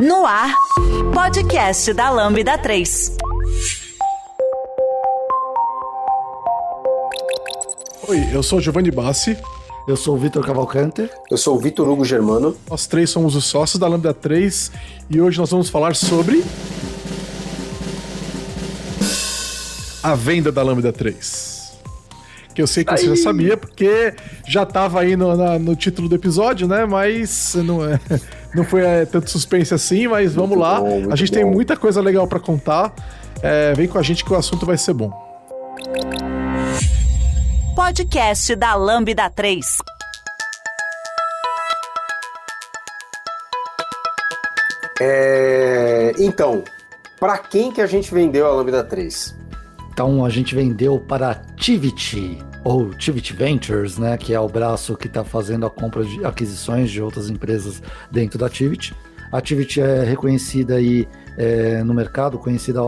No ar, podcast da Lambda 3. Oi, eu sou Giovanni Bassi. Eu sou o Vitor Cavalcante. Eu sou o Vitor Hugo Germano. Nós três somos os sócios da Lambda 3 e hoje nós vamos falar sobre. A venda da Lambda 3. Que eu sei que você já sabia, porque já estava aí no, na, no, título do episódio, né? Mas não, é, não foi é, tanto suspense assim, mas vamos muito lá. Bom, a gente bom. tem muita coisa legal para contar. É, vem com a gente que o assunto vai ser bom. Podcast da Lambda 3. É, então, para quem que a gente vendeu a Lambda 3? Então a gente vendeu para a Tivity, ou Tivity Ventures, né, que é o braço que está fazendo a compra de aquisições de outras empresas dentro da Tivity. A Tivity é reconhecida aí é, no mercado, conhecida,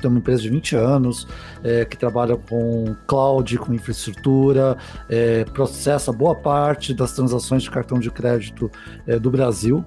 tem uma empresa de 20 anos, é, que trabalha com cloud, com infraestrutura, é, processa boa parte das transações de cartão de crédito é, do Brasil.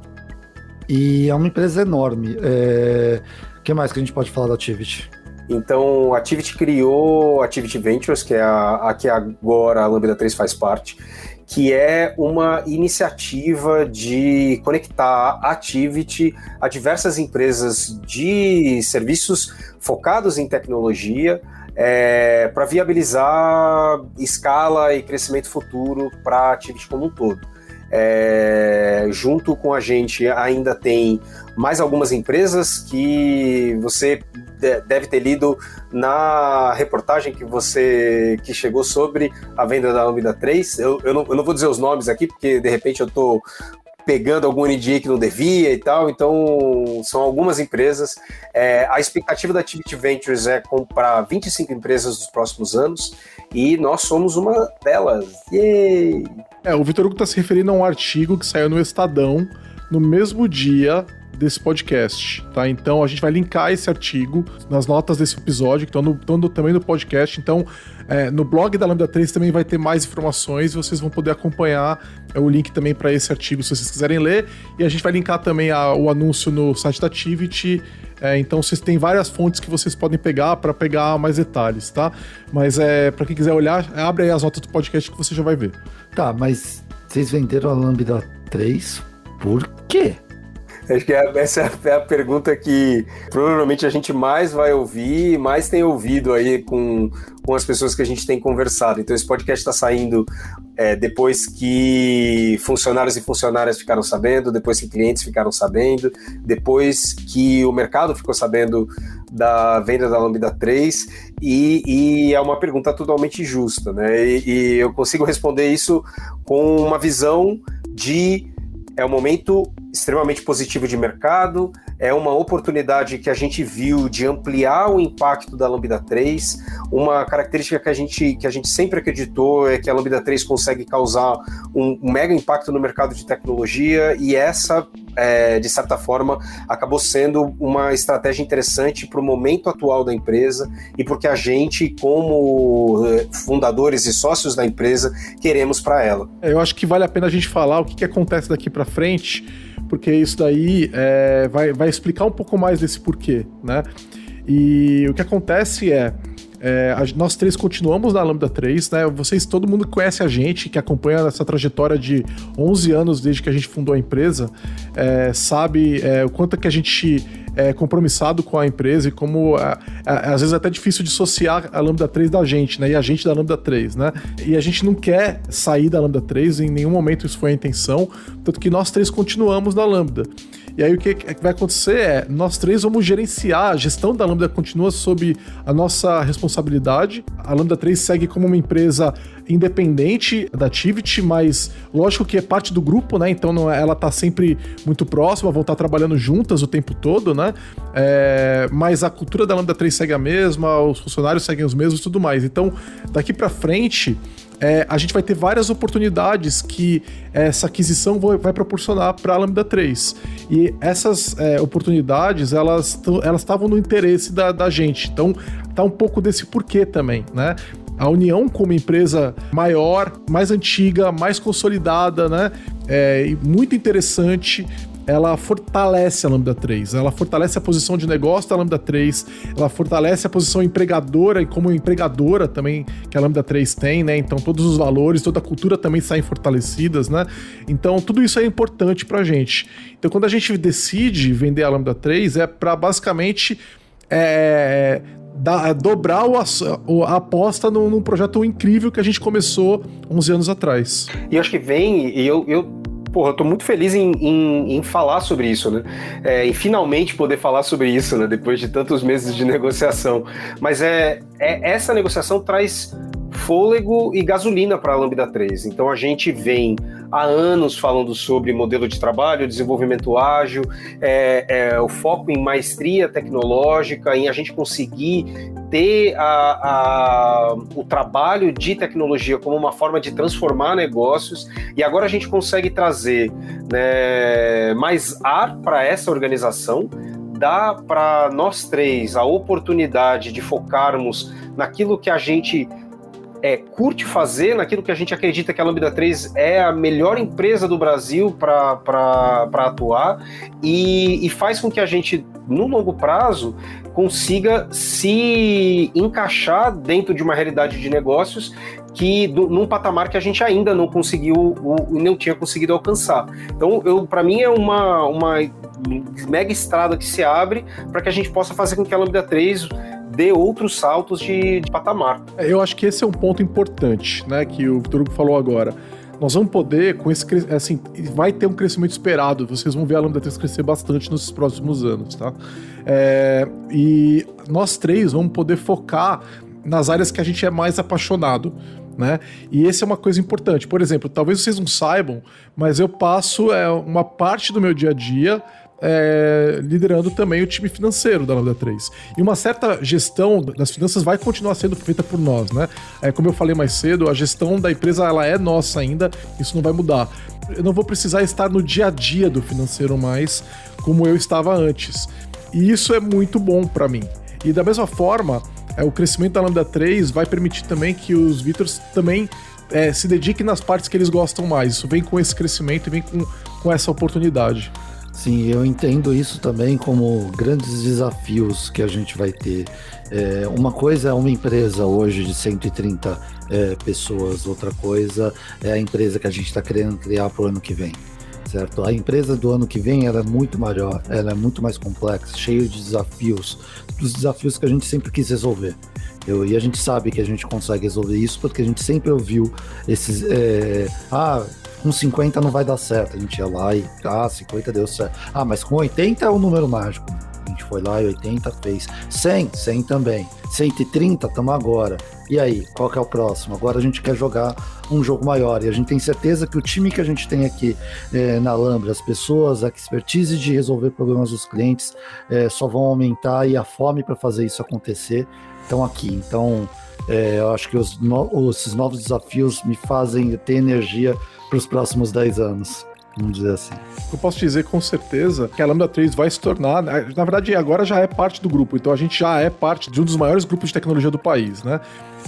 E é uma empresa enorme. O é, que mais que a gente pode falar da Tivity? Então, a Activity criou a Activity Ventures, que é a, a que agora a Lambda 3 faz parte, que é uma iniciativa de conectar a Activity a diversas empresas de serviços focados em tecnologia é, para viabilizar escala e crescimento futuro para a Activity como um todo. É, junto com a gente ainda tem mais algumas empresas que você deve ter lido na reportagem que você que chegou sobre a venda da Lambda 3. Eu, eu, não, eu não vou dizer os nomes aqui, porque de repente eu estou pegando algum NDA que não devia e tal, então são algumas empresas. É, a expectativa da Activity Ventures é comprar 25 empresas nos próximos anos e nós somos uma delas. Yay! É, o Vitor Hugo está se referindo a um artigo que saiu no Estadão no mesmo dia desse podcast, tá? Então a gente vai linkar esse artigo nas notas desse episódio, que estão também no podcast. Então, é, no blog da Lambda 3 também vai ter mais informações e vocês vão poder acompanhar é, o link também para esse artigo se vocês quiserem ler. E a gente vai linkar também a, o anúncio no site da Activity. É, então vocês têm várias fontes que vocês podem pegar para pegar mais detalhes, tá? Mas é para quem quiser olhar, abre aí as notas do podcast que você já vai ver. Tá, mas vocês venderam a Lambda 3 por quê? Acho que é, essa é a pergunta que provavelmente a gente mais vai ouvir, mais tem ouvido aí com, com as pessoas que a gente tem conversado. Então, esse podcast está saindo é, depois que funcionários e funcionárias ficaram sabendo, depois que clientes ficaram sabendo, depois que o mercado ficou sabendo da venda da Lambda 3, e, e é uma pergunta totalmente justa, né? E, e eu consigo responder isso com uma visão de é um momento extremamente positivo de mercado, é uma oportunidade que a gente viu de ampliar o impacto da Lambda 3. Uma característica que a gente, que a gente sempre acreditou é que a Lambda 3 consegue causar um, um mega impacto no mercado de tecnologia, e essa, é, de certa forma, acabou sendo uma estratégia interessante para o momento atual da empresa e porque a gente, como é, fundadores e sócios da empresa, queremos para ela. Eu acho que vale a pena a gente falar o que, que acontece daqui para frente porque isso daí é, vai, vai explicar um pouco mais desse porquê, né? E o que acontece é, é, nós três continuamos na Lambda 3, né? Vocês, todo mundo conhece a gente, que acompanha essa trajetória de 11 anos desde que a gente fundou a empresa, é, sabe é, o quanto que a gente é, compromissado com a empresa e como é, é, às vezes é até difícil dissociar a Lambda 3 da gente, né? E a gente da Lambda 3, né? E a gente não quer sair da Lambda 3, em nenhum momento isso foi a intenção, tanto que nós três continuamos na Lambda. E aí o que, que vai acontecer é, nós três vamos gerenciar, a gestão da Lambda continua sob a nossa responsabilidade. A Lambda 3 segue como uma empresa independente da Activity, mas lógico que é parte do grupo, né? Então não, é, ela tá sempre muito próxima, vão estar trabalhando juntas o tempo todo, né? É, mas a cultura da Lambda 3 segue a mesma, os funcionários seguem os mesmos e tudo mais. Então, daqui para frente, é, a gente vai ter várias oportunidades que essa aquisição vai, proporcionar para a Lambda 3. E essas é, oportunidades, elas estavam no interesse da, da gente. Então, tá um pouco desse porquê também, né? A União como empresa maior, mais antiga, mais consolidada, né? É, muito interessante ela fortalece a Lambda 3, ela fortalece a posição de negócio da Lambda 3, ela fortalece a posição empregadora e como empregadora também que a Lambda 3 tem, né? Então todos os valores, toda a cultura também saem fortalecidas, né? Então tudo isso é importante pra gente. Então quando a gente decide vender a Lambda 3 é para basicamente é, da, dobrar o, a aposta num, num, projeto incrível que a gente começou 11 anos atrás. E eu acho que vem, e eu, eu porra, eu tô muito feliz em, em, em falar sobre isso, né? É, e finalmente poder falar sobre isso, né? Depois de tantos meses de negociação. Mas é, é essa negociação traz fôlego e gasolina para a Lambda 3. Então a gente vem há anos falando sobre modelo de trabalho, desenvolvimento ágil, é, é, o foco em maestria tecnológica, em a gente conseguir ter a, a, o trabalho de tecnologia como uma forma de transformar negócios, e agora a gente consegue trazer né, mais ar para essa organização, dá para nós três a oportunidade de focarmos naquilo que a gente é, curte fazer, naquilo que a gente acredita que a Lambda 3 é a melhor empresa do Brasil para atuar e, e faz com que a gente, no longo prazo, consiga se encaixar dentro de uma realidade de negócios que do, num patamar que a gente ainda não conseguiu, não tinha conseguido alcançar. Então, para mim é uma, uma mega estrada que se abre para que a gente possa fazer com que a Lambda 3 dê outros saltos de, de patamar. É, eu acho que esse é um ponto importante, né, que o Vitor Hugo falou agora nós vamos poder, com esse assim, vai ter um crescimento esperado. Vocês vão ver a Lambda 3 crescer bastante nos próximos anos, tá? É, e nós três vamos poder focar nas áreas que a gente é mais apaixonado. Né? E esse é uma coisa importante. Por exemplo, talvez vocês não saibam, mas eu passo é, uma parte do meu dia a dia é, liderando também o time financeiro da Lambda 3. E uma certa gestão das finanças vai continuar sendo feita por nós, né? É, como eu falei mais cedo, a gestão da empresa ela é nossa ainda, isso não vai mudar. Eu não vou precisar estar no dia a dia do financeiro mais como eu estava antes. E isso é muito bom para mim. E da mesma forma, é, o crescimento da Lambda 3 vai permitir também que os Vitors também é, se dediquem nas partes que eles gostam mais. Isso vem com esse crescimento e vem com, com essa oportunidade. Sim, eu entendo isso também como grandes desafios que a gente vai ter. É, uma coisa é uma empresa hoje de 130 é, pessoas, outra coisa é a empresa que a gente está querendo criar para o ano que vem. Certo? A empresa do ano que vem ela é muito maior, ela é muito mais complexa, cheia de desafios, dos desafios que a gente sempre quis resolver. Eu, e a gente sabe que a gente consegue resolver isso porque a gente sempre ouviu esses. É, ah, com 50 não vai dar certo. A gente ia lá e, ah, 50 deu certo. Ah, mas com 80 é o número mágico. A gente foi lá e 80 fez. 100, 100 também. 130, estamos agora. E aí, qual que é o próximo? Agora a gente quer jogar um jogo maior e a gente tem certeza que o time que a gente tem aqui é, na Lambda, as pessoas, a expertise de resolver problemas dos clientes é, só vão aumentar e a fome para fazer isso acontecer estão aqui. Então, é, eu acho que os no, esses novos desafios me fazem ter energia para os próximos 10 anos. Vamos dizer assim. Eu posso dizer com certeza que a Lambda 3 vai se tornar. Na verdade, agora já é parte do grupo, então a gente já é parte de um dos maiores grupos de tecnologia do país, né?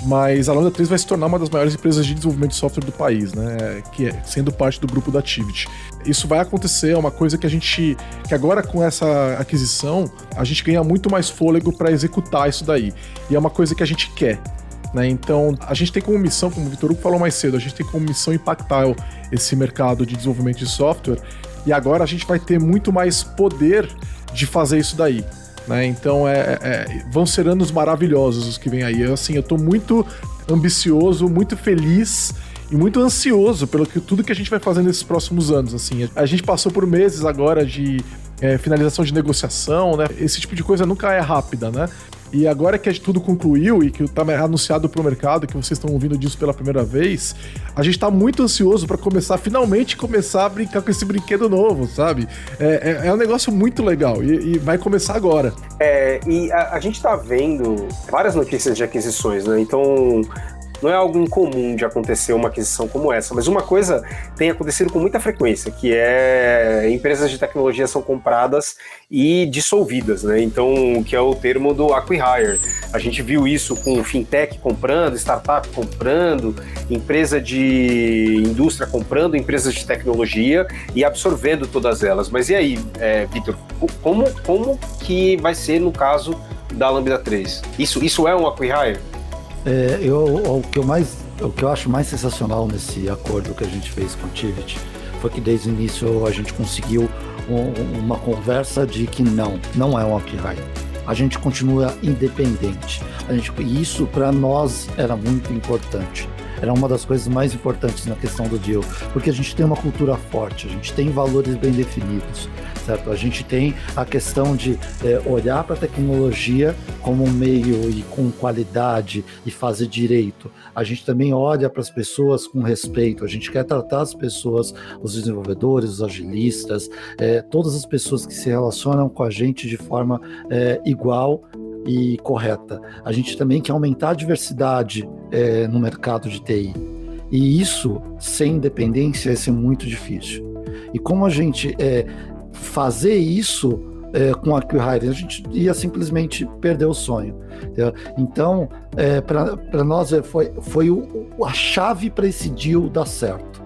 Mas a Lambda 3 vai se tornar uma das maiores empresas de desenvolvimento de software do país, né? Que é, sendo parte do grupo da Activity. Isso vai acontecer, é uma coisa que a gente. que agora com essa aquisição, a gente ganha muito mais fôlego para executar isso daí. E é uma coisa que a gente quer. Né? Então, a gente tem como missão, como o Vitor Hugo falou mais cedo, a gente tem como missão impactar esse mercado de desenvolvimento de software e agora a gente vai ter muito mais poder de fazer isso daí. Né? Então, é, é, é vão ser anos maravilhosos os que vêm aí. Eu, assim, eu tô muito ambicioso, muito feliz e muito ansioso pelo que tudo que a gente vai fazer nesses próximos anos. Assim, a gente passou por meses agora de é, finalização de negociação, né? Esse tipo de coisa nunca é rápida, né? E agora que tudo concluiu e que está anunciado para o mercado, que vocês estão ouvindo disso pela primeira vez, a gente está muito ansioso para começar, finalmente começar a brincar com esse brinquedo novo, sabe? É, é, é um negócio muito legal e, e vai começar agora. É, e a, a gente está vendo várias notícias de aquisições, né? Então, não é algo incomum de acontecer uma aquisição como essa, mas uma coisa tem acontecido com muita frequência, que é empresas de tecnologia são compradas e dissolvidas, né? Então, que é o termo do acquihire. A gente viu isso com fintech comprando, startup comprando, empresa de indústria comprando empresas de tecnologia e absorvendo todas elas. Mas e aí, é, Vitor, como, como que vai ser no caso da Lambda 3? Isso, isso é um acquihire? É, eu, o que eu mais, o que eu acho mais sensacional nesse acordo que a gente fez com o Tivit foi que desde o início a gente conseguiu um, uma conversa de que não, não é um acquihire. A gente continua independente. A gente, e isso para nós era muito importante era uma das coisas mais importantes na questão do deal, porque a gente tem uma cultura forte, a gente tem valores bem definidos, certo? A gente tem a questão de é, olhar para a tecnologia como um meio e com qualidade e fazer direito. A gente também olha para as pessoas com respeito, a gente quer tratar as pessoas, os desenvolvedores, os agilistas, é, todas as pessoas que se relacionam com a gente de forma é, igual e correta. A gente também quer aumentar a diversidade é, no mercado de TI. E isso, sem independência, vai ser muito difícil. E como a gente é, fazer isso é, com a Acquihire, a gente ia simplesmente perder o sonho. Entendeu? Então, é, para nós foi, foi o, a chave para esse deal dar certo.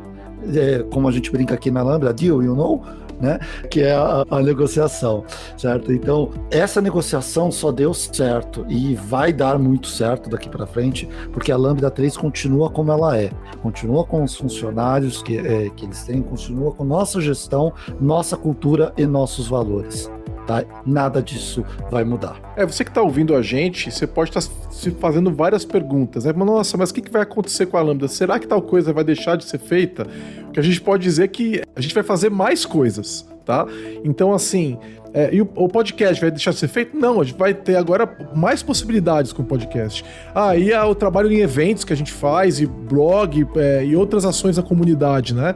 É, como a gente brinca aqui na Lambda, deal, you know? Né? Que é a, a negociação, certo? Então, essa negociação só deu certo e vai dar muito certo daqui para frente, porque a Lambda 3 continua como ela é, continua com os funcionários que, é, que eles têm, continua com nossa gestão, nossa cultura e nossos valores. Tá? Nada disso vai mudar. É, você que está ouvindo a gente, você pode estar tá se fazendo várias perguntas. Né? Nossa, mas o que, que vai acontecer com a Lambda? Será que tal coisa vai deixar de ser feita? O que a gente pode dizer é que a gente vai fazer mais coisas, tá? Então, assim, é, e o, o, podcast vai deixar de ser feito? Não, a gente vai ter agora mais possibilidades com o podcast. Ah, e o trabalho em eventos que a gente faz, e blog, é, e outras ações da comunidade, né?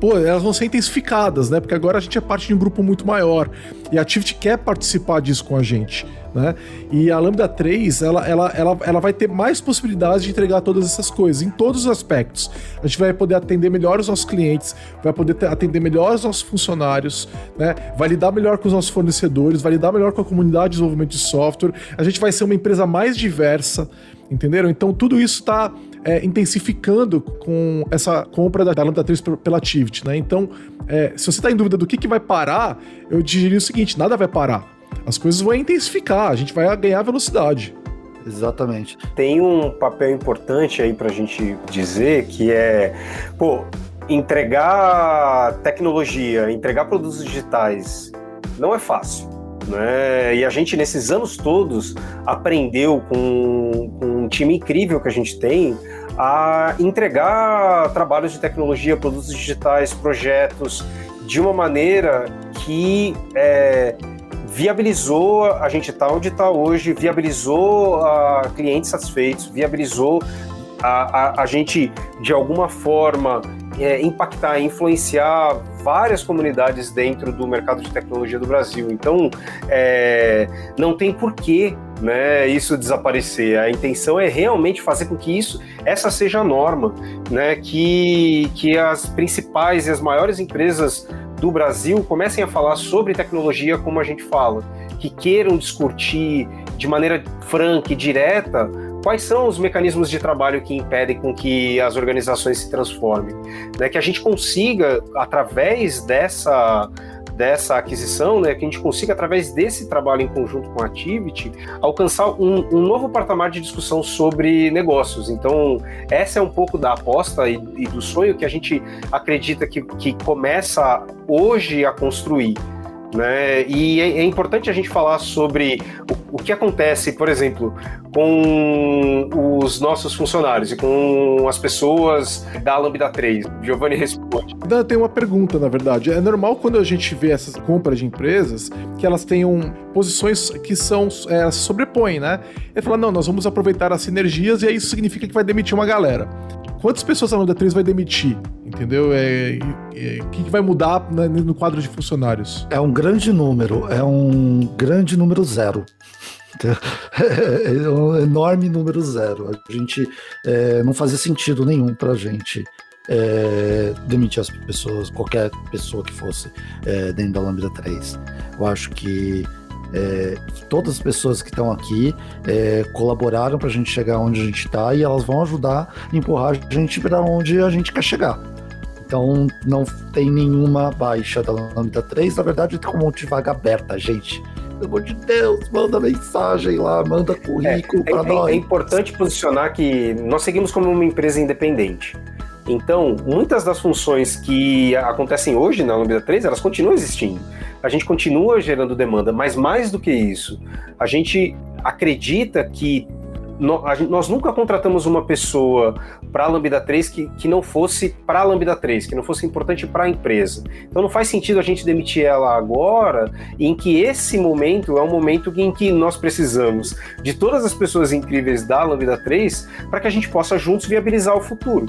pô, elas vão ser intensificadas, né? Porque agora a gente é parte de um grupo muito maior. E a Activity quer participar disso com a gente, né? E a Lambda 3, ela, ela, ela, ela vai ter mais possibilidades de entregar todas essas coisas, em todos os aspectos. A gente vai poder atender melhor os nossos clientes, vai poder atender melhor os nossos funcionários, né? Vai lidar melhor com os nossos fornecedores, vai lidar melhor com a comunidade de desenvolvimento de software. A gente vai ser uma empresa mais diversa, entenderam? Então tudo isso está é, intensificando com essa compra da, da Lambda 3 pela Activity, né? Então, é, se você está em dúvida do que, que vai parar, eu diria o seguinte: nada vai parar. As coisas vão intensificar, a gente vai ganhar velocidade. Exatamente. Tem um papel importante aí para a gente dizer que é, pô, entregar tecnologia, entregar produtos digitais não é fácil. Né? E a gente, nesses anos todos, aprendeu com, com um time incrível que a gente tem a entregar trabalhos de tecnologia, produtos digitais, projetos, de uma maneira que é, viabilizou a gente estar tá onde está hoje, viabilizou a clientes satisfeitos, viabilizou a, a, a gente, de alguma forma, é, impactar, influenciar várias comunidades dentro do mercado de tecnologia do Brasil. Então, é, não tem porquê né, isso desaparecer. A intenção é realmente fazer com que isso, essa seja a norma, né, que, que as principais e as maiores empresas do Brasil comecem a falar sobre tecnologia como a gente fala, que queiram discutir de maneira franca e direta quais são os mecanismos de trabalho que impedem com que as organizações se transformem, né? Que a gente consiga através dessa dessa aquisição, né, que a gente consiga, através desse trabalho em conjunto com a Activity, alcançar um, um, novo patamar de discussão sobre negócios. Então, essa é um pouco da aposta e, e do sonho que a gente acredita que, que começa hoje a construir. Né? E é, é, importante a gente falar sobre o, o, que acontece, por exemplo, com os nossos funcionários e com as pessoas da Lambda 3. Giovanni responde. Tem uma pergunta, na verdade. É normal quando a gente vê essas compras de empresas que elas tenham posições que são é, sobrepõem, né? Ele fala: não, nós vamos aproveitar as sinergias e aí isso significa que vai demitir uma galera. Quantas pessoas a Lambda 3 vai demitir? Entendeu? É, é, o que, vai mudar né, no quadro de funcionários? É um grande número, é um grande número zero. É um enorme número zero. A gente é, não fazia sentido nenhum para a gente é, demitir as pessoas, qualquer pessoa que fosse é, dentro da Lambda 3. Eu acho que é, todas as pessoas que estão aqui é, colaboraram para a gente chegar onde a gente está e elas vão ajudar a empurrar a gente para onde a gente quer chegar. Então não tem nenhuma baixa da Lambda 3, na verdade tem como de vaga aberta, gente. Pelo amor de Deus, manda mensagem lá, manda currículo é, para é, nós. É importante posicionar que nós seguimos como uma empresa independente. Então, muitas das funções que acontecem hoje na Lambda 3, elas continuam existindo. A gente continua gerando demanda, mas mais do que isso, a gente acredita que nós nunca contratamos uma pessoa para a Lambda 3 que, que não fosse para a Lambda 3, que não fosse importante para a empresa. Então não faz sentido a gente demitir ela agora, em que esse momento é um momento em que nós precisamos de todas as pessoas incríveis da Lambda 3 para que a gente possa juntos viabilizar o futuro.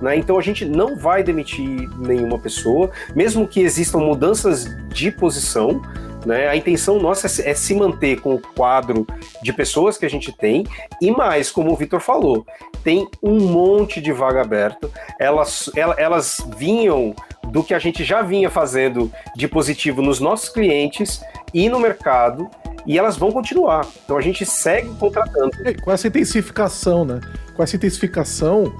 Né? Então a gente não vai demitir nenhuma pessoa, mesmo que existam mudanças de posição. Né? A intenção nossa é, é se manter com o quadro de pessoas que a gente tem, e mais, como o Vitor falou, tem um monte de vaga aberta. Elas, elas vinham do que a gente já vinha fazendo de positivo nos nossos clientes e no mercado, e elas vão continuar. Então a gente segue contratando. com essa intensificação, né? Com essa intensificação,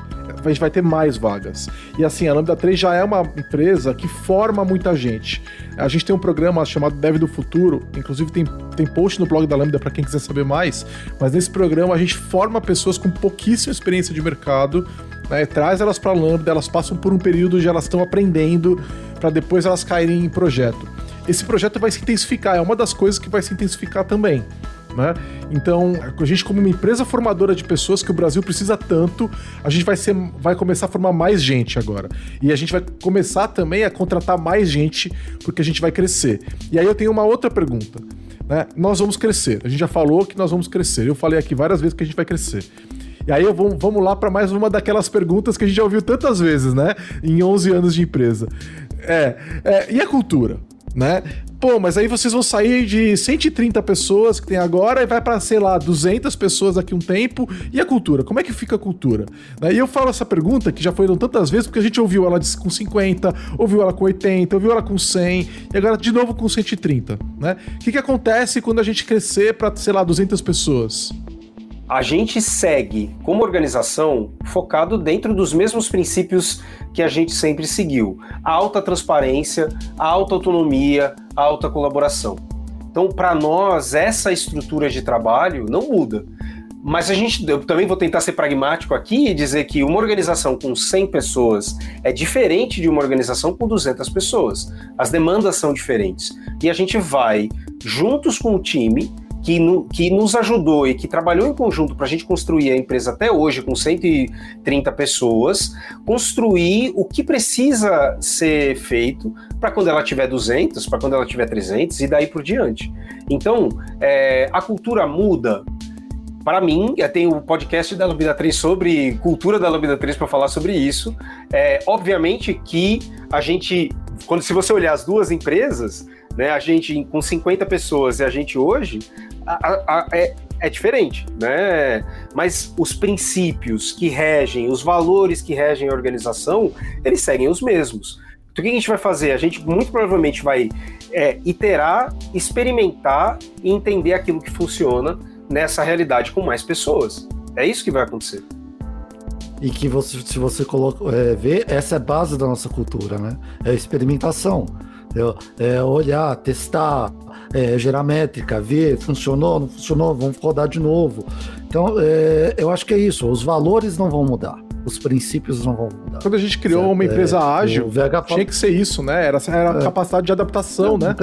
a gente vai ter mais vagas. E assim, a Lambda 3 já é uma empresa que forma muita gente. A gente tem um programa chamado Dev do Futuro, inclusive tem, tem post no blog da Lambda para quem quiser saber mais, mas nesse programa a gente forma pessoas com pouquíssima experiência de mercado, né, traz elas para a Lambda, elas passam por um período onde elas estão aprendendo, para depois elas caírem em projeto. Esse projeto vai se intensificar, é uma das coisas que vai se intensificar também. Né? Então, a gente, como uma empresa formadora de pessoas que o Brasil precisa tanto, a gente vai, ser, vai começar a formar mais gente agora. E a gente vai começar também a contratar mais gente, porque a gente vai crescer. E aí eu tenho uma outra pergunta. Né? Nós vamos crescer. A gente já falou que nós vamos crescer. Eu falei aqui várias vezes que a gente vai crescer. E aí eu vou, vamos lá para mais uma daquelas perguntas que a gente já ouviu tantas vezes, né? Em 11 anos de empresa. É, é e a cultura? Né? Pô, mas aí vocês vão sair de 130 pessoas que tem agora e vai para sei lá, 200 pessoas daqui um tempo. E a cultura? Como é que fica a cultura? E eu falo essa pergunta que já foi tantas vezes porque a gente ouviu ela com 50, ouviu ela com 80, ouviu ela com 100 e agora de novo com 130, né? O que, que acontece quando a gente crescer para, sei lá, 200 pessoas? A gente segue como organização focado dentro dos mesmos princípios que a gente sempre seguiu: a alta transparência, a alta autonomia, a alta colaboração. Então, para nós, essa estrutura de trabalho não muda. Mas a gente, eu também vou tentar ser pragmático aqui e dizer que uma organização com 100 pessoas é diferente de uma organização com 200 pessoas. As demandas são diferentes. E a gente vai, juntos com o time, que, no, que nos ajudou e que trabalhou em conjunto para a gente construir a empresa até hoje, com 130 pessoas, construir o que precisa ser feito para quando ela tiver 200, para quando ela tiver 300 e daí por diante. Então, é, a cultura muda. Para mim, tem o podcast da Lambda 3 sobre cultura da Lambda 3 para falar sobre isso. É, obviamente que a gente, quando se você olhar as duas empresas, né, a gente com 50 pessoas e a gente hoje, a, a, é, é diferente, né? Mas os princípios que regem, os valores que regem a organização, eles seguem os mesmos. Então, o que a gente vai fazer? A gente muito provavelmente vai é, iterar, experimentar e entender aquilo que funciona nessa realidade com mais pessoas. É isso que vai acontecer. E que você, se você coloca, é, vê, essa é a base da nossa cultura, né? É a experimentação. É, é olhar, testar, é, gerar métrica, ver, funcionou, não funcionou, vamos rodar de novo. Então, é, eu acho que é isso, os valores não vão mudar. Os princípios não vão mudar. Quando a gente criou certo? uma empresa é, ágil, tinha que ser isso, né? Era, era a é. capacidade de adaptação, né?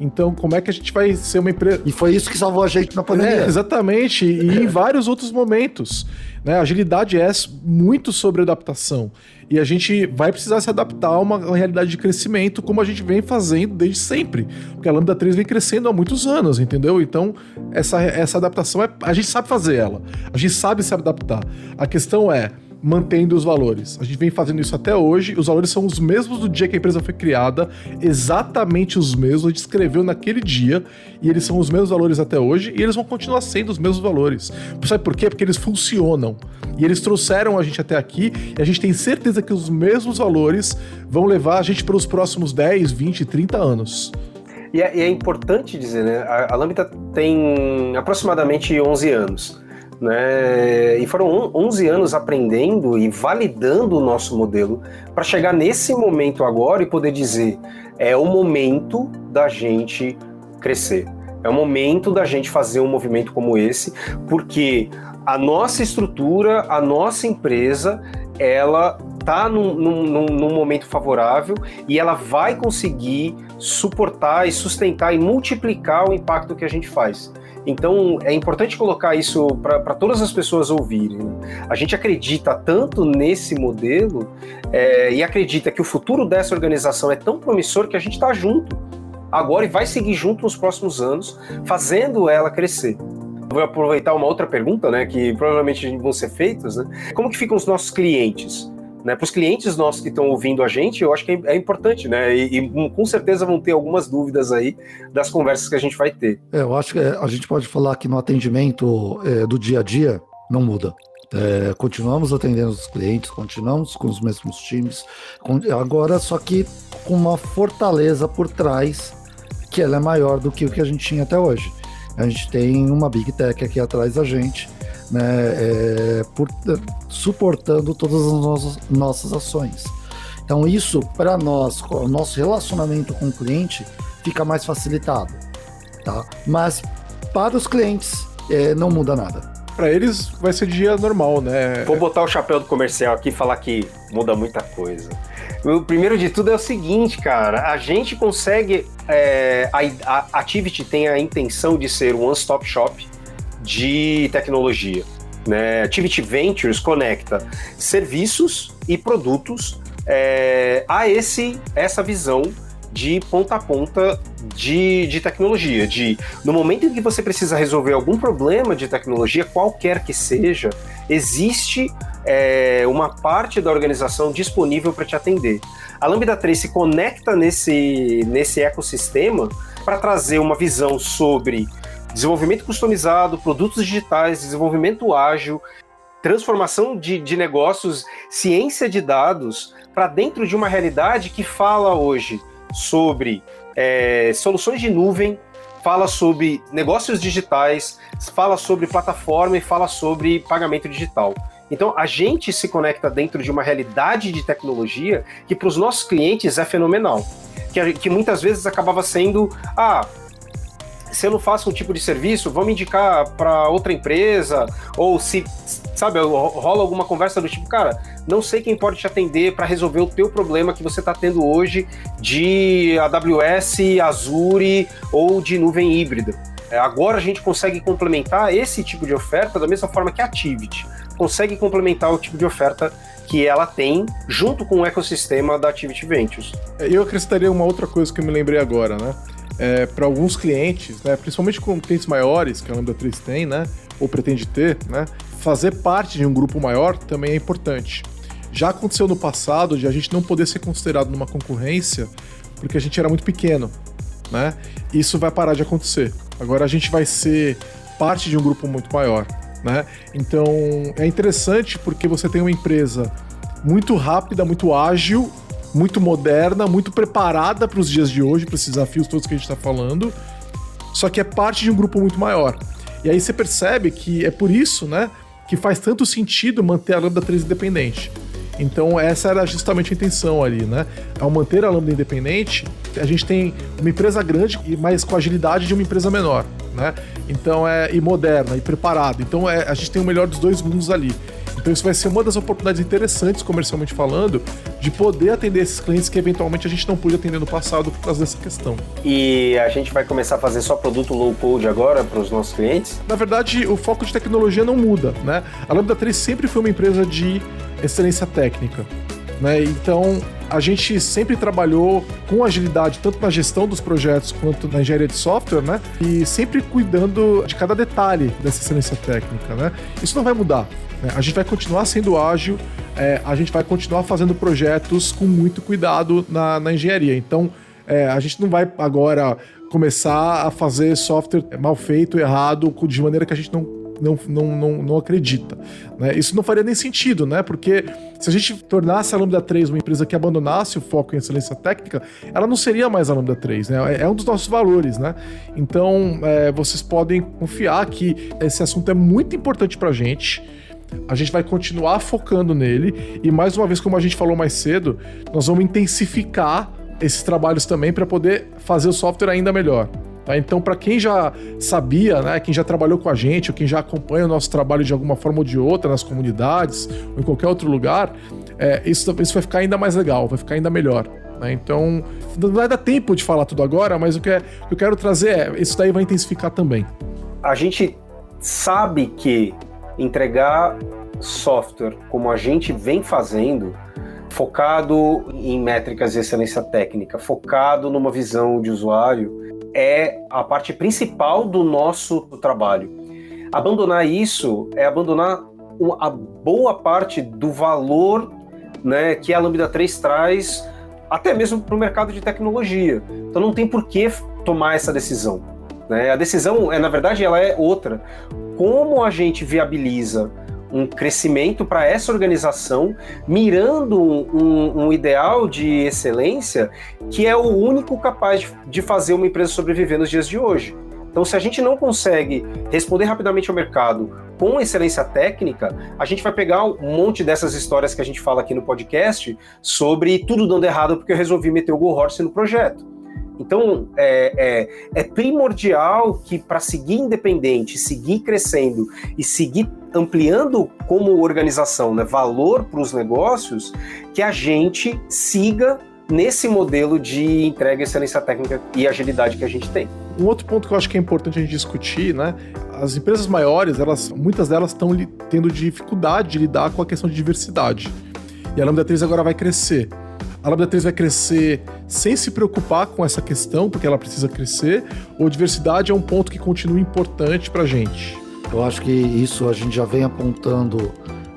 Então, como é que a gente vai ser uma empresa. E foi isso que salvou a gente na pandemia. É, exatamente. E em vários outros momentos. Né? Agilidade é muito sobre adaptação. E a gente vai precisar se adaptar a uma realidade de crescimento, como a gente vem fazendo desde sempre. Porque a Lambda 3 vem crescendo há muitos anos, entendeu? Então, essa, essa adaptação, é, a gente sabe fazer ela. A gente sabe se adaptar. A questão é, mantendo os valores. A gente vem fazendo isso até hoje, os valores são os mesmos do dia que a empresa foi criada, exatamente os mesmos, a gente escreveu naquele dia, e eles são os mesmos valores até hoje, e eles vão continuar sendo os mesmos valores. Sabe por quê? Porque eles funcionam. E eles trouxeram a gente até aqui, e a gente tem certeza que os mesmos valores vão levar a gente para os próximos 10, 20, 30 anos. E é, e é, importante dizer, né? A, a Lambda tem aproximadamente 11 anos. Né? E foram 11 anos aprendendo e validando o nosso modelo para chegar nesse momento agora e poder dizer: é o momento da gente crescer. É o momento da gente fazer um movimento como esse, porque a nossa estrutura, a nossa empresa, ela está num, num, num, momento favorável e ela vai conseguir suportar e sustentar e multiplicar o impacto que a gente faz. Então é importante colocar isso para todas as pessoas ouvirem. A gente acredita tanto nesse modelo é, e acredita que o futuro dessa organização é tão promissor que a gente está junto agora e vai seguir junto nos próximos anos, fazendo ela crescer. Vou aproveitar uma outra pergunta, né, que provavelmente vão ser feitas, né? Como que ficam os nossos clientes? Né, para os clientes nossos que estão ouvindo a gente, eu acho que é, é importante, né? E, e, com certeza vão ter algumas dúvidas aí das conversas que a gente vai ter. É, eu acho que é, a gente pode falar que no atendimento é, do dia a dia não muda. É, continuamos atendendo os clientes, continuamos com os mesmos times, com, agora só que com uma fortaleza por trás que ela é maior do que o que a gente tinha até hoje. A gente tem uma Big Tech aqui atrás da gente, né, é, por, suportando todas as nossas, nossas ações. Então, isso, para nós, o nosso relacionamento com o cliente fica mais facilitado. Tá? Mas, para os clientes, é, não muda nada. Para eles, vai ser dia normal, né? Vou botar o chapéu do comercial aqui e falar que muda muita coisa. O primeiro de tudo é o seguinte, cara, a gente consegue. É, a, a Activity tem a intenção de ser um one-stop shop de tecnologia. Né? Activity Ventures conecta serviços e produtos é, a esse, essa visão de ponta a ponta de, de tecnologia. De no momento em que você precisa resolver algum problema de tecnologia, qualquer que seja, existe é, uma parte da organização disponível para te atender. A Lambda 3 se conecta nesse, nesse ecossistema para trazer uma visão sobre desenvolvimento customizado, produtos digitais, desenvolvimento ágil, transformação de, de negócios, ciência de dados para dentro de uma realidade que fala hoje sobre é, soluções de nuvem, fala sobre negócios digitais, fala sobre plataforma e fala sobre pagamento digital. Então a gente se conecta dentro de uma realidade de tecnologia que para os nossos clientes é fenomenal. Que, que muitas vezes acabava sendo, ah, se eu não faço um tipo de serviço, vamos indicar para outra empresa, ou se, sabe, rola alguma conversa do tipo, cara, não sei quem pode te atender para resolver o teu problema que você está tendo hoje de AWS, Azure ou de nuvem híbrida. É, agora a gente consegue complementar esse tipo de oferta da mesma forma que a Activity consegue complementar o tipo de oferta que ela tem junto com o ecossistema da Activity Ventures. É, eu acrescentaria uma outra coisa que eu me lembrei agora, né? É, para alguns clientes, né, principalmente com clientes maiores, que a Lambda 3 tem, né, ou pretende ter, né, fazer parte de um grupo maior também é importante. Já aconteceu no passado de a gente não poder ser considerado numa concorrência porque a gente era muito pequeno, né? Isso vai parar de acontecer. Agora a gente vai ser parte de um grupo muito maior né? Então é interessante porque você tem uma empresa muito rápida, muito ágil, muito moderna, muito preparada para os dias de hoje, para esses desafios todos que a gente está falando, só que é parte de um grupo muito maior. E aí você percebe que é por isso, né, que faz tanto sentido manter a Lambda 3 independente. Então essa era justamente a intenção ali, né? Ao manter a Lambda independente, a gente tem uma empresa grande, mas com a agilidade de uma empresa menor né? Então é e moderna e preparada. Então é, a gente tem o melhor dos dois mundos ali. Então isso vai ser uma das oportunidades interessantes, comercialmente falando, de poder atender esses clientes que eventualmente a gente não pôde atender no passado por causa dessa questão. E a gente vai começar a fazer só produto low code agora para os nossos clientes? Na verdade, o foco de tecnologia não muda, né? A Lambda 3 sempre foi uma empresa de excelência técnica. Né? Então, a gente sempre trabalhou com agilidade, tanto na gestão dos projetos quanto na engenharia de software, né? E sempre cuidando de cada detalhe dessa excelência técnica, né? Isso não vai mudar. Né? A gente vai continuar sendo ágil, é, a gente vai continuar fazendo projetos com muito cuidado na, na engenharia. Então, é, a gente não vai agora começar a fazer software mal feito, errado, de maneira que a gente não não, não, não, não acredita. Né? Isso não faria nem sentido, né? Porque se a gente tornasse a Lambda 3 uma empresa que abandonasse o foco em excelência técnica, ela não seria mais a Lambda 3, né? É um dos nossos valores, né? Então, é, vocês podem confiar que esse assunto é muito importante pra gente. A gente vai continuar focando nele e mais uma vez, como a gente falou mais cedo, nós vamos intensificar esses trabalhos também para poder fazer o software ainda melhor. Tá? Então, para quem já sabia, né, quem já trabalhou com a gente, ou quem já acompanha o nosso trabalho de alguma forma ou de outra nas comunidades ou em qualquer outro lugar, é, isso, isso vai ficar ainda mais legal, vai ficar ainda melhor. Né? Então, não vai dar tempo de falar tudo agora, mas o que, é, o que eu quero trazer é: isso daí vai intensificar também. A gente sabe que entregar software como a gente vem fazendo, focado em métricas de excelência técnica, focado numa visão de usuário, é a parte principal do nosso trabalho. Abandonar isso é abandonar a boa parte do valor né, que a Lambda 3 traz, até mesmo para o mercado de tecnologia. Então não tem por que tomar essa decisão. Né? A decisão, é, na verdade, ela é outra. Como a gente viabiliza um crescimento para essa organização, mirando um, um, ideal de excelência que é o único capaz de, de fazer uma empresa sobreviver nos dias de hoje. Então, se a gente não consegue responder rapidamente ao mercado com excelência técnica, a gente vai pegar um monte dessas histórias que a gente fala aqui no podcast sobre tudo dando errado porque eu resolvi meter o Go Horse no projeto. Então, é, é, é primordial que para seguir independente, seguir crescendo e seguir ampliando como organização né, valor para os negócios, que a gente siga nesse modelo de entrega, excelência técnica e agilidade que a gente tem. Um outro ponto que eu acho que é importante a gente discutir, né? As empresas maiores, elas, muitas delas estão tendo dificuldade de lidar com a questão de diversidade. E a Lambda 3 agora vai crescer. A Lambda 3 vai crescer sem se preocupar com essa questão, porque ela precisa crescer, ou diversidade é um ponto que continua importante para a gente? Eu acho que isso a gente já vem apontando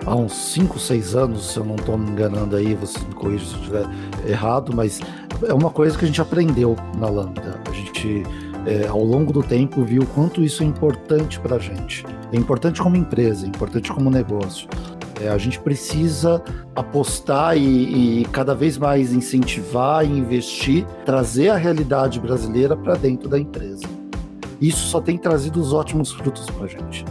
há uns 5, 6 anos, se eu não estou me enganando aí, você me corrija se eu estiver errado, mas é uma coisa que a gente aprendeu na Lambda. A gente, é, ao longo do tempo, viu quanto isso é importante para a gente. É importante como empresa, é importante como negócio. É, a gente precisa apostar e, e, cada vez mais incentivar e investir, trazer a realidade brasileira para dentro da empresa. Isso só tem trazido os ótimos frutos para a gente.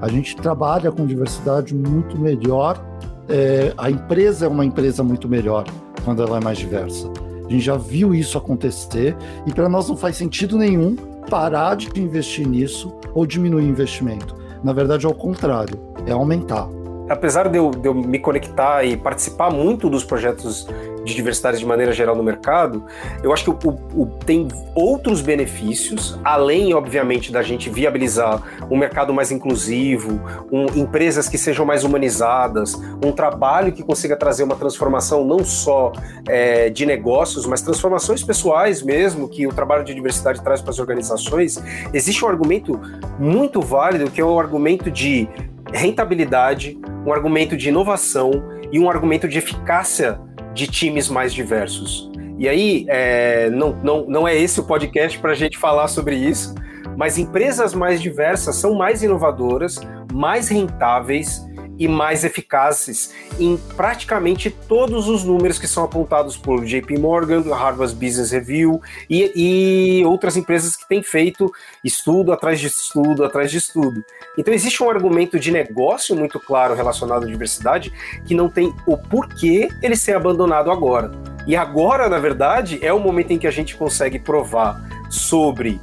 A gente trabalha com diversidade muito melhor, é, a empresa é uma empresa muito melhor quando ela é mais diversa. A gente já viu isso acontecer e para nós não faz sentido nenhum parar de investir nisso ou diminuir o investimento. Na verdade, é o contrário, é aumentar apesar de eu, de eu, me conectar e participar muito dos projetos de diversidade de maneira geral no mercado, eu acho que o, o, tem outros benefícios, além, obviamente, da gente viabilizar um mercado mais inclusivo, um, empresas que sejam mais humanizadas, um trabalho que consiga trazer uma transformação não só é, de negócios, mas transformações pessoais mesmo, que o trabalho de diversidade traz para as organizações. Existe um argumento muito válido que é o argumento de rentabilidade, um argumento de inovação e um argumento de eficácia de times mais diversos. E aí, é, não, não, não é esse o podcast para a gente falar sobre isso, mas empresas mais diversas são mais inovadoras, mais rentáveis e mais eficazes em praticamente todos os números que são apontados por JP Morgan, Harvard Business Review e, e outras empresas que têm feito estudo atrás de estudo atrás de estudo. Então existe um argumento de negócio muito claro relacionado à diversidade que não tem o porquê ele ser abandonado agora. E agora, na verdade, é o momento em que a gente consegue provar sobre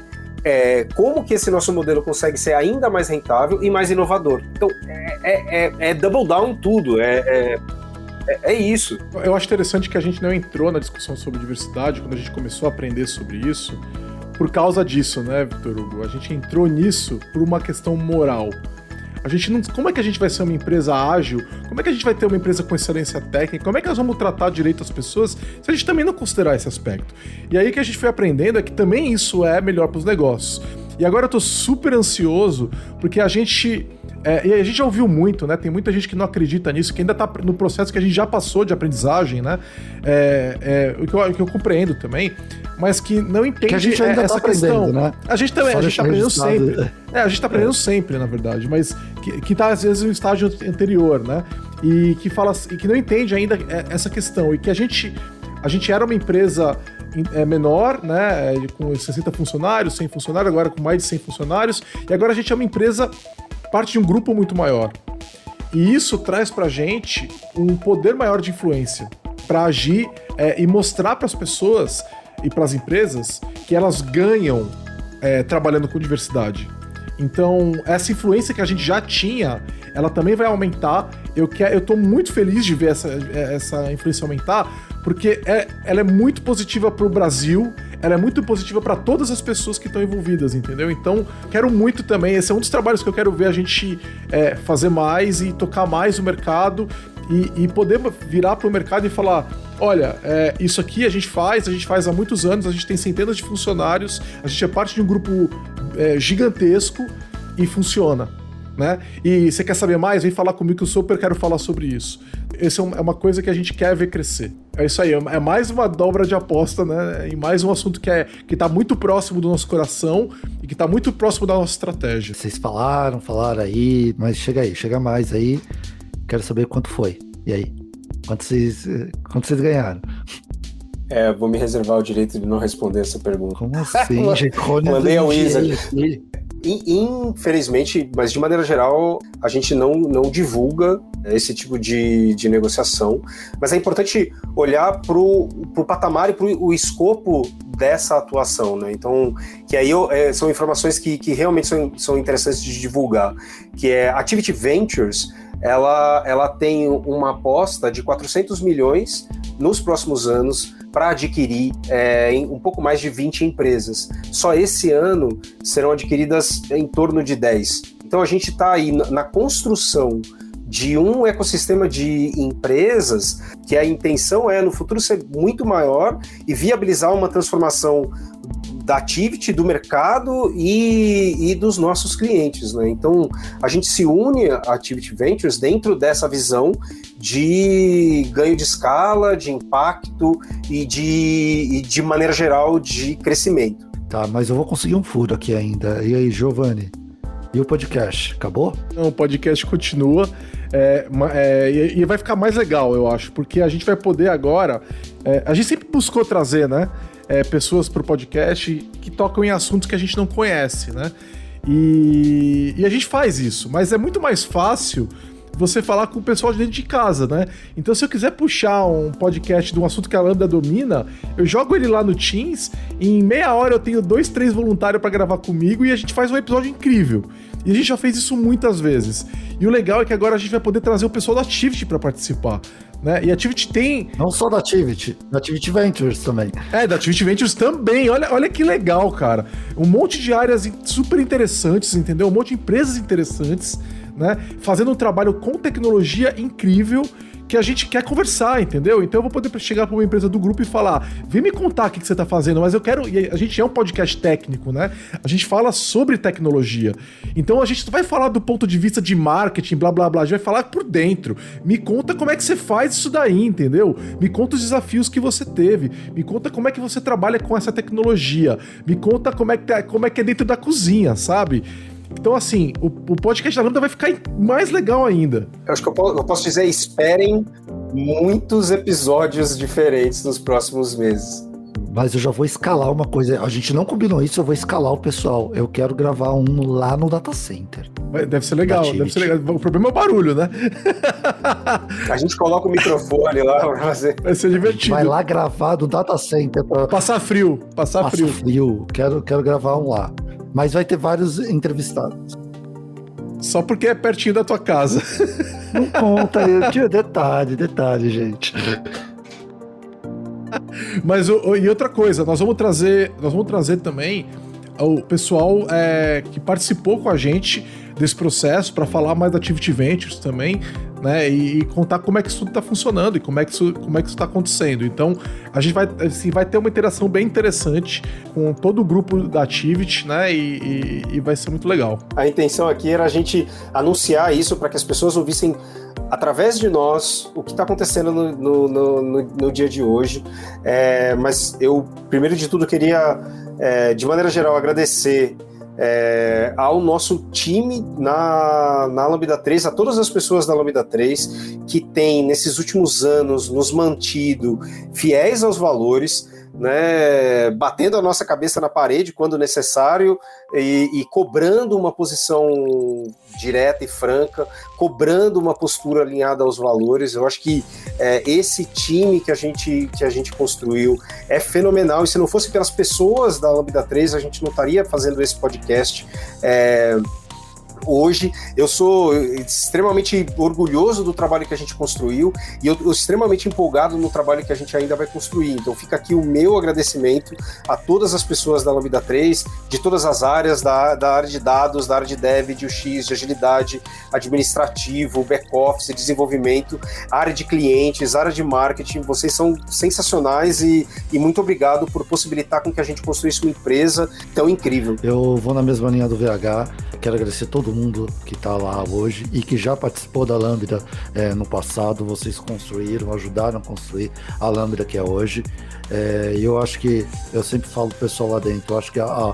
é, como que esse nosso modelo consegue ser ainda mais rentável e mais inovador. Então, é, é, é, é double down tudo, é, é, é, isso. Eu acho interessante que a gente não entrou na discussão sobre diversidade quando a gente começou a aprender sobre isso, por causa disso, né, Vitor Hugo? A gente entrou nisso por uma questão moral. A gente não, como é que a gente vai ser uma empresa ágil? Como é que a gente vai ter uma empresa com excelência técnica? Como é que nós vamos tratar direito as pessoas se a gente também não considerar esse aspecto? E aí que a gente foi aprendendo é que também isso é melhor para os negócios. E agora eu tô super ansioso porque a gente é, e a gente já ouviu muito, né? Tem muita gente que não acredita nisso, que ainda tá no processo que a gente já passou de aprendizagem, né? É, é, o, que eu, o, que eu, compreendo também, mas que não entende que a gente ainda essa tá questão. Né? A gente também, Só a gente tá aprendendo sempre. É, a gente tá aprendendo sempre, na verdade, mas que, que tá às vezes no estágio anterior, né? E que fala e que não entende ainda é, essa questão. E que a gente, a gente era uma empresa é menor, né, com 60 funcionários, 100 funcionários, agora com mais de 100 funcionários, e agora a gente é uma empresa parte de um grupo muito maior. E isso traz pra gente um poder maior de influência para agir é, e mostrar para as pessoas e para as empresas que elas ganham é, trabalhando com diversidade. Então, essa influência que a gente já tinha, ela também vai aumentar. Eu, quero, eu tô muito feliz de ver essa, essa influência aumentar, porque é, ela é muito positiva para o Brasil, ela é muito positiva para todas as pessoas que estão envolvidas, entendeu? Então, quero muito também, esse é um dos trabalhos que eu quero ver a gente é, fazer mais e tocar mais o mercado e, e poder virar para o mercado e falar: olha, é, isso aqui a gente faz, a gente faz há muitos anos, a gente tem centenas de funcionários, a gente é parte de um grupo é, gigantesco e funciona. Né? E você quer saber mais? Vem falar comigo que eu super quero falar sobre isso. Essa é, é uma coisa que a gente quer ver crescer. É isso aí, é mais uma dobra de aposta, né? E mais um assunto que, é, que tá muito próximo do nosso coração e que tá muito próximo da nossa estratégia. Vocês falaram, falaram aí, mas chega aí, chega mais aí. Quero saber quanto foi. E aí? Quanto vocês, quanto vocês ganharam? É, vou me reservar o direito de não responder essa pergunta. Como assim? Mandei ao Isa. Infelizmente, mas de maneira geral, a gente não, não divulga esse tipo de, de negociação. Mas é importante olhar para o patamar e para o escopo dessa atuação, né? Então, que aí é, são informações que, que realmente são, são interessantes de divulgar, que é Activity Ventures, ela, ela tem uma aposta de 400 milhões nos próximos anos para adquirir é, um pouco mais de 20 empresas. Só esse ano serão adquiridas em torno de 10. Então a gente está aí na construção de um ecossistema de empresas que a intenção é no futuro ser muito maior e viabilizar uma transformação da Activity, do mercado e, e dos nossos clientes. Né? Então, a gente se une a Activity Ventures dentro dessa visão de ganho de escala, de impacto e de, e de maneira geral de crescimento. Tá, mas eu vou conseguir um furo aqui ainda. E aí, Giovanni? E o podcast? Acabou? Não, o podcast continua. É, é, e, e, vai ficar mais legal, eu acho, porque a gente vai poder agora. É, a gente sempre buscou trazer, né? É, pessoas para o podcast que tocam em assuntos que a gente não conhece, né? E, e a gente faz isso, mas é muito mais fácil você falar com o pessoal de dentro de casa, né? Então, se eu quiser puxar um podcast de um assunto que a Lambda domina, eu jogo ele lá no Teams e em meia hora eu tenho dois, três voluntários para gravar comigo e a gente faz um episódio incrível. E a gente já fez isso muitas vezes. E o legal é que agora a gente vai poder trazer o pessoal da Activity para participar. Né? E a Activity tem. Não só da Activity, da Activity Ventures também. É, da Activity Ventures também. Olha, olha que legal, cara. Um monte de áreas super interessantes, entendeu? Um monte de empresas interessantes, né? Fazendo um trabalho com tecnologia incrível que a gente quer conversar, entendeu? Então eu vou poder chegar para uma empresa do grupo e falar: vem me contar o que, que você está fazendo, mas eu quero. E a gente é um podcast técnico, né? A gente fala sobre tecnologia. Então a gente vai falar do ponto de vista de marketing, blá blá blá, a gente vai falar por dentro. Me conta como é que você faz isso daí, entendeu? Me conta os desafios que você teve. Me conta como é que você trabalha com essa tecnologia. Me conta como é que, é, como é, que é dentro da cozinha, sabe? Então, assim, o, o podcast da Lambda vai ficar mais legal ainda. Eu acho que eu posso, eu posso dizer, esperem muitos episódios diferentes nos próximos meses. Mas eu já vou escalar uma coisa. A gente não combinou isso, eu vou escalar o pessoal. Eu quero gravar um lá no data center. Deve ser legal, deve ser legal. O problema é o barulho, né? A gente coloca o microfone lá pra fazer. Vai ser divertido. Vai lá gravar no data center. Pra... Passar frio, passar Passa frio. frio. Quero, quero gravar um lá. Mas vai ter vários entrevistados. Só porque é pertinho da tua casa. Não conta, detalhe, detalhe, gente. Mas e outra coisa, nós vamos trazer, nós vamos trazer também o pessoal é, que participou com a gente desse processo, para falar mais da Activity Ventures também, né? E, e, contar como é que isso tudo está funcionando e como é que isso como é que está acontecendo. Então, a gente vai, assim, vai ter uma interação bem interessante com todo o grupo da Activity, né? E, e, e vai ser muito legal. A intenção aqui era a gente anunciar isso para que as pessoas ouvissem através de nós o que está acontecendo no, no, no, no, dia de hoje. É, mas eu, primeiro de tudo, queria, é, de maneira geral, agradecer é, ao nosso time na, na Lambda 3, a todas as pessoas da Lambda 3 que têm, nesses últimos anos, nos mantido fiéis aos valores né, batendo a nossa cabeça na parede quando necessário e, e, cobrando uma posição direta e franca, cobrando uma postura alinhada aos valores. Eu acho que é, esse time que a, gente, que a gente construiu é fenomenal e se não fosse pelas pessoas da Lambda 3, a gente não estaria fazendo esse podcast. É, hoje. Eu sou extremamente orgulhoso do trabalho que a gente construiu e eu estou extremamente empolgado no trabalho que a gente ainda vai construir. Então fica aqui o meu agradecimento a todas as pessoas da Lambda 3, de todas as áreas, da, da área de dados, da área de dev, de UX, de agilidade, administrativo, back-office, desenvolvimento, área de clientes, área de marketing. Vocês são sensacionais e, e muito obrigado por possibilitar com que a gente construísse uma empresa tão incrível. Eu vou na mesma linha do VH. Quero agradecer todo mundo que está lá hoje e que já participou da Lambda é, no passado. Vocês construíram, ajudaram a construir a Lambda que é hoje. É, eu acho que, eu sempre falo pro pessoal lá dentro, eu acho que a, a,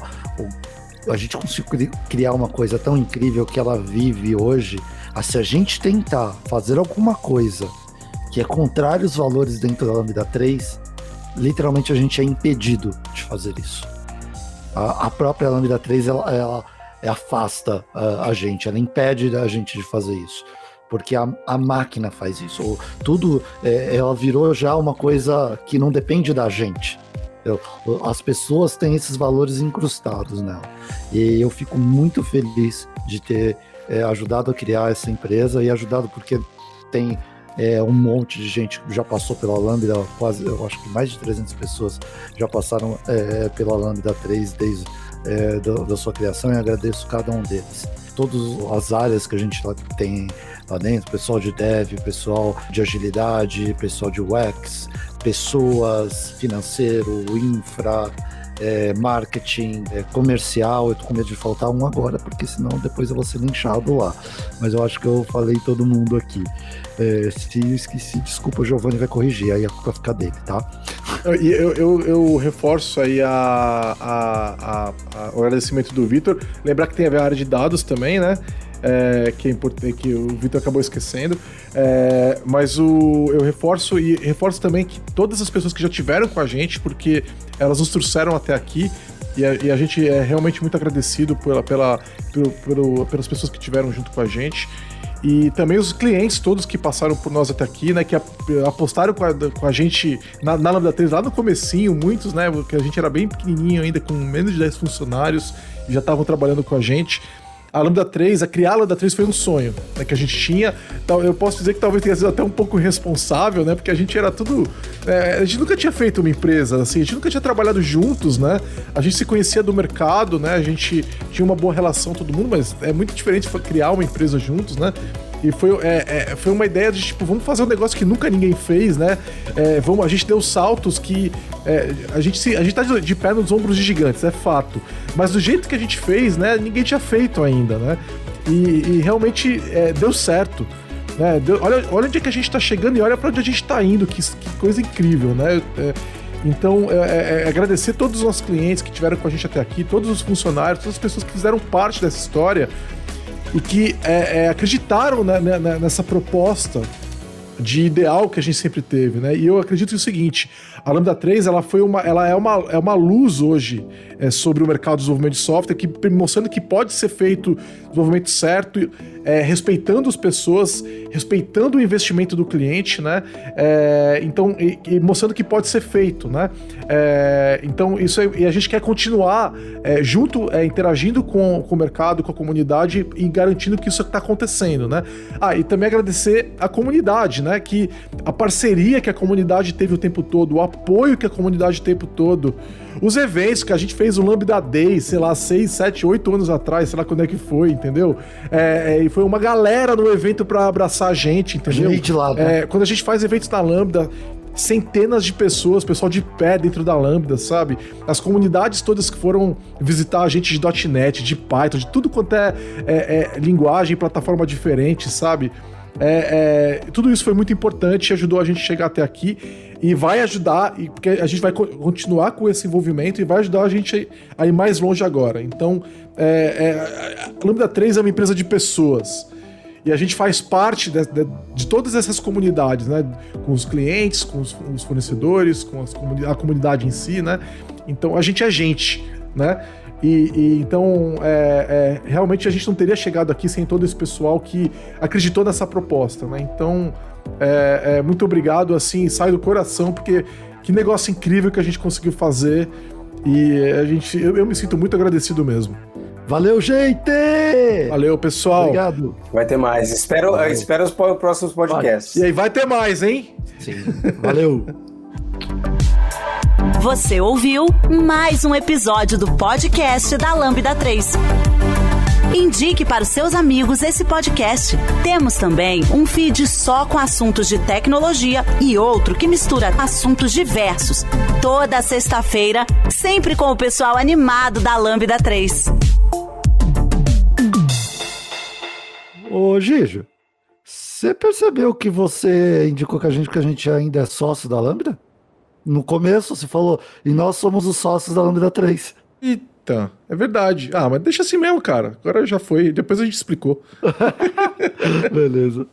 a gente conseguiu criar uma coisa tão incrível que ela vive hoje. Ah, se a gente tentar fazer alguma coisa que é contrário aos valores dentro da Lambda 3, literalmente a gente é impedido de fazer isso. A, a própria Lambda 3 ela, ela afasta a, a gente, ela impede a gente de fazer isso porque a, a, máquina faz isso. Tudo, é, ela virou já uma coisa que não depende da gente. Eu, as pessoas têm esses valores incrustados nela. E eu fico muito feliz de ter é, ajudado a criar essa empresa e ajudado porque tem é, um monte de gente que já passou pela Lambda, quase, eu acho que mais de 300 pessoas já passaram é, pela Lambda 3 desde é, do, da sua criação e agradeço cada um deles. Todas as áreas que a gente tem lá dentro, pessoal de dev, pessoal de agilidade, pessoal de UX, pessoas, financeiro, infra, é, marketing, é, comercial. Eu tô com medo de faltar um agora, porque senão depois eu vou ser linchado lá. Mas eu acho que eu falei todo mundo aqui. É, se esqueci, desculpa, o Giovanni vai corrigir, aí a culpa fica dele, tá? Eu, eu, eu, reforço aí a, a, a, o agradecimento do Vitor. Lembrar que tem a área de dados também, né? É, que é importante, que o Vitor acabou esquecendo. É, mas o, eu reforço e reforço também que todas as pessoas que já tiveram com a gente, porque elas nos trouxeram até aqui. E a, e a gente é realmente muito agradecido pela, pela, pelo, pelo, pelas pessoas que tiveram junto com a gente. E também os clientes todos que passaram por nós até aqui, né? Que apostaram com a, com a gente na, na Lambda 3 lá no comecinho, muitos, né? Porque a gente era bem pequenininho ainda, com menos de 10 funcionários, já estavam trabalhando com a gente a Lambda 3, a criar a Lambda 3 foi um sonho né, que a gente tinha. Então, eu posso dizer que talvez tenha sido até um pouco responsável, né? Porque a gente era tudo. É, a gente nunca tinha feito uma empresa, assim, a gente nunca tinha trabalhado juntos, né? A gente se conhecia do mercado, né? A gente tinha uma boa relação todo mundo, mas é muito diferente criar uma empresa juntos, né? E foi, é, é, foi uma ideia de, tipo, vamos fazer um negócio que nunca ninguém fez, né? É, vamos, a gente deu saltos que. É, a, gente se, a gente tá de, de pé nos ombros de gigantes, é fato. Mas do jeito que a gente fez, né? Ninguém tinha feito ainda, né? E, e realmente é, deu certo. Né? Deu, olha, olha onde é que a gente tá chegando e olha para onde a gente tá indo, que, que coisa incrível, né? É, então, é, é, agradecer todos os nossos clientes que tiveram com a gente até aqui, todos os funcionários, todas as pessoas que fizeram parte dessa história e que é, é, acreditaram né, né, né, nessa proposta de ideal que a gente sempre teve, né? E eu acredito que é o seguinte, a Lambda 3 ela foi uma, ela é uma, é uma luz hoje é, sobre o mercado de desenvolvimento de software, que mostrando que pode ser feito desenvolvimento certo, é, respeitando as pessoas, respeitando o investimento do cliente, né? É, então, e, e, mostrando que pode ser feito, né? É, então, isso é, e a gente quer continuar é, junto, interagindo com, com o mercado, com a comunidade e garantindo que isso está acontecendo, né? Ah, e também agradecer a comunidade, né? Que a parceria que a comunidade teve o tempo todo, o apoio que a comunidade tem o tempo todo. Os eventos que a gente fez o Lambda Day, sei lá, 6, 7, 8 anos atrás, sei lá quando é que foi, entendeu? É, é, e foi uma galera no evento para abraçar a gente, entendeu? Gente lá, né? É, quando a gente faz eventos na Lambda, centenas de pessoas, pessoal de pé dentro da Lambda, sabe? As comunidades todas que foram visitar a gente de .NET, de Python, de tudo quanto é, é, é linguagem, plataforma diferente, sabe? É, é, tudo isso foi muito importante ajudou a gente a chegar até aqui e vai ajudar, e, porque a gente vai continuar com esse envolvimento e vai ajudar a gente a, ir mais longe agora. Então, é, é a Lambda 3 é uma empresa de pessoas. E a gente faz parte de, de, de, todas essas comunidades, né? Com os clientes, com os, os fornecedores, com comuni a comunidade em si, né? Então a gente é gente, né? E, e então é, é, realmente a gente não teria chegado aqui sem todo esse pessoal que acreditou nessa proposta, né? Então é, é muito obrigado, assim, sai do coração porque que negócio incrível que a gente conseguiu fazer e a gente eu, eu me sinto muito agradecido mesmo. Valeu, gente! Valeu, pessoal. Obrigado. Vai ter mais. Espero, espero os próximos podcasts. E aí vai ter mais, hein? Sim. Valeu. Você ouviu mais um episódio do podcast da Lambda 3. Indique para os seus amigos esse podcast. Temos também um feed só com assuntos de tecnologia e outro que mistura assuntos diversos. Toda sexta-feira, sempre com o pessoal animado da Lambda 3. Ô, Gijo, você percebeu que você indicou que a gente que a gente ainda é sócio da Lambda? No começo você falou, e nós somos os sócios da Lambda 3. Eita, é verdade. Ah, mas deixa assim mesmo, cara. Agora já foi. Depois a gente explicou. Beleza.